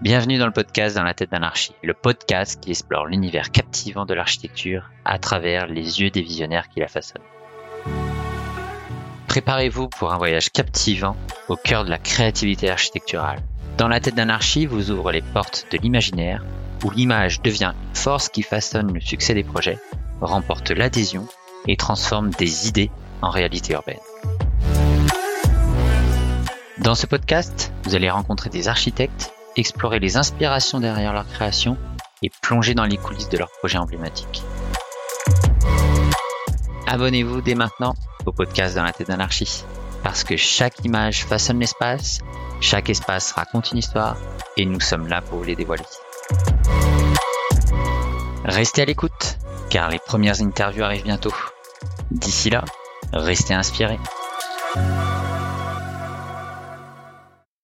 Bienvenue dans le podcast Dans la tête d'anarchie, le podcast qui explore l'univers captivant de l'architecture à travers les yeux des visionnaires qui la façonnent. Préparez-vous pour un voyage captivant au cœur de la créativité architecturale. Dans la tête d'anarchie vous ouvre les portes de l'imaginaire où l'image devient une force qui façonne le succès des projets, remporte l'adhésion et transforme des idées en réalité urbaine. Dans ce podcast, vous allez rencontrer des architectes explorer les inspirations derrière leur création et plonger dans les coulisses de leurs projets emblématiques. Abonnez-vous dès maintenant au podcast dans la tête d'anarchie, parce que chaque image façonne l'espace, chaque espace raconte une histoire, et nous sommes là pour vous les dévoiler. Restez à l'écoute, car les premières interviews arrivent bientôt. D'ici là, restez inspirés.